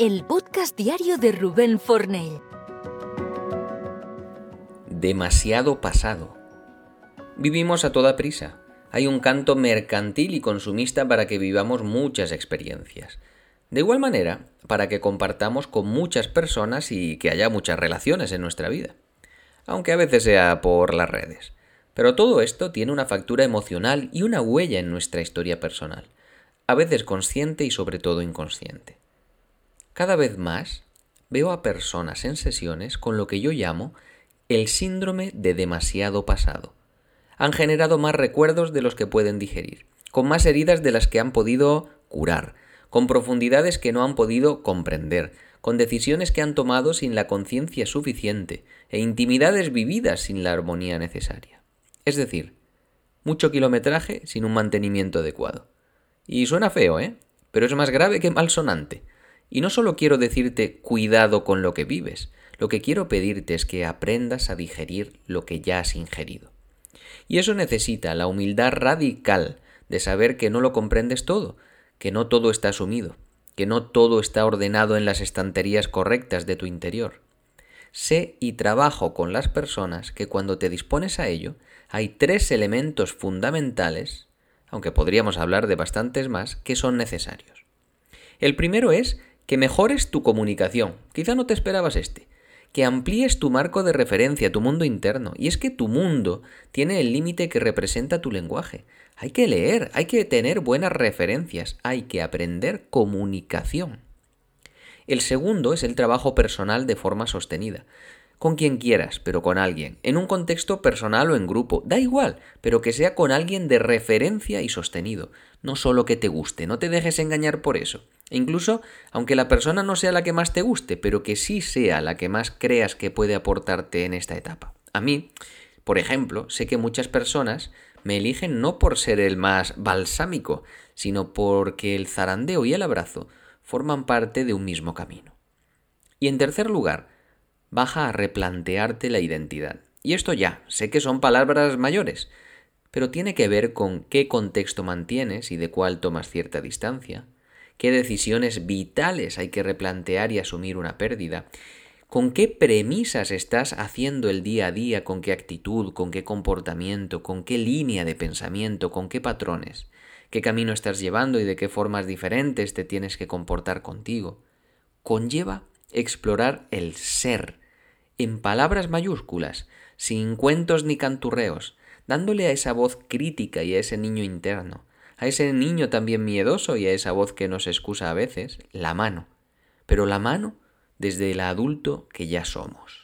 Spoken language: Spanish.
el podcast diario de Rubén Fornell. Demasiado pasado. Vivimos a toda prisa. Hay un canto mercantil y consumista para que vivamos muchas experiencias. De igual manera, para que compartamos con muchas personas y que haya muchas relaciones en nuestra vida. Aunque a veces sea por las redes. Pero todo esto tiene una factura emocional y una huella en nuestra historia personal, a veces consciente y sobre todo inconsciente. Cada vez más veo a personas en sesiones con lo que yo llamo el síndrome de demasiado pasado. Han generado más recuerdos de los que pueden digerir, con más heridas de las que han podido curar, con profundidades que no han podido comprender, con decisiones que han tomado sin la conciencia suficiente e intimidades vividas sin la armonía necesaria. Es decir, mucho kilometraje sin un mantenimiento adecuado. Y suena feo, ¿eh? Pero es más grave que malsonante. Y no solo quiero decirte cuidado con lo que vives, lo que quiero pedirte es que aprendas a digerir lo que ya has ingerido. Y eso necesita la humildad radical de saber que no lo comprendes todo, que no todo está asumido, que no todo está ordenado en las estanterías correctas de tu interior. Sé y trabajo con las personas que cuando te dispones a ello hay tres elementos fundamentales, aunque podríamos hablar de bastantes más, que son necesarios. El primero es que mejores tu comunicación. Quizá no te esperabas este. Que amplíes tu marco de referencia, tu mundo interno. Y es que tu mundo tiene el límite que representa tu lenguaje. Hay que leer, hay que tener buenas referencias, hay que aprender comunicación. El segundo es el trabajo personal de forma sostenida con quien quieras, pero con alguien, en un contexto personal o en grupo, da igual, pero que sea con alguien de referencia y sostenido, no solo que te guste, no te dejes engañar por eso. Incluso, aunque la persona no sea la que más te guste, pero que sí sea la que más creas que puede aportarte en esta etapa. A mí, por ejemplo, sé que muchas personas me eligen no por ser el más balsámico, sino porque el zarandeo y el abrazo forman parte de un mismo camino. Y en tercer lugar, baja a replantearte la identidad. Y esto ya, sé que son palabras mayores, pero tiene que ver con qué contexto mantienes y de cuál tomas cierta distancia, qué decisiones vitales hay que replantear y asumir una pérdida, con qué premisas estás haciendo el día a día, con qué actitud, con qué comportamiento, con qué línea de pensamiento, con qué patrones, qué camino estás llevando y de qué formas diferentes te tienes que comportar contigo. Conlleva explorar el ser, en palabras mayúsculas, sin cuentos ni canturreos, dándole a esa voz crítica y a ese niño interno, a ese niño también miedoso y a esa voz que nos excusa a veces, la mano, pero la mano desde el adulto que ya somos.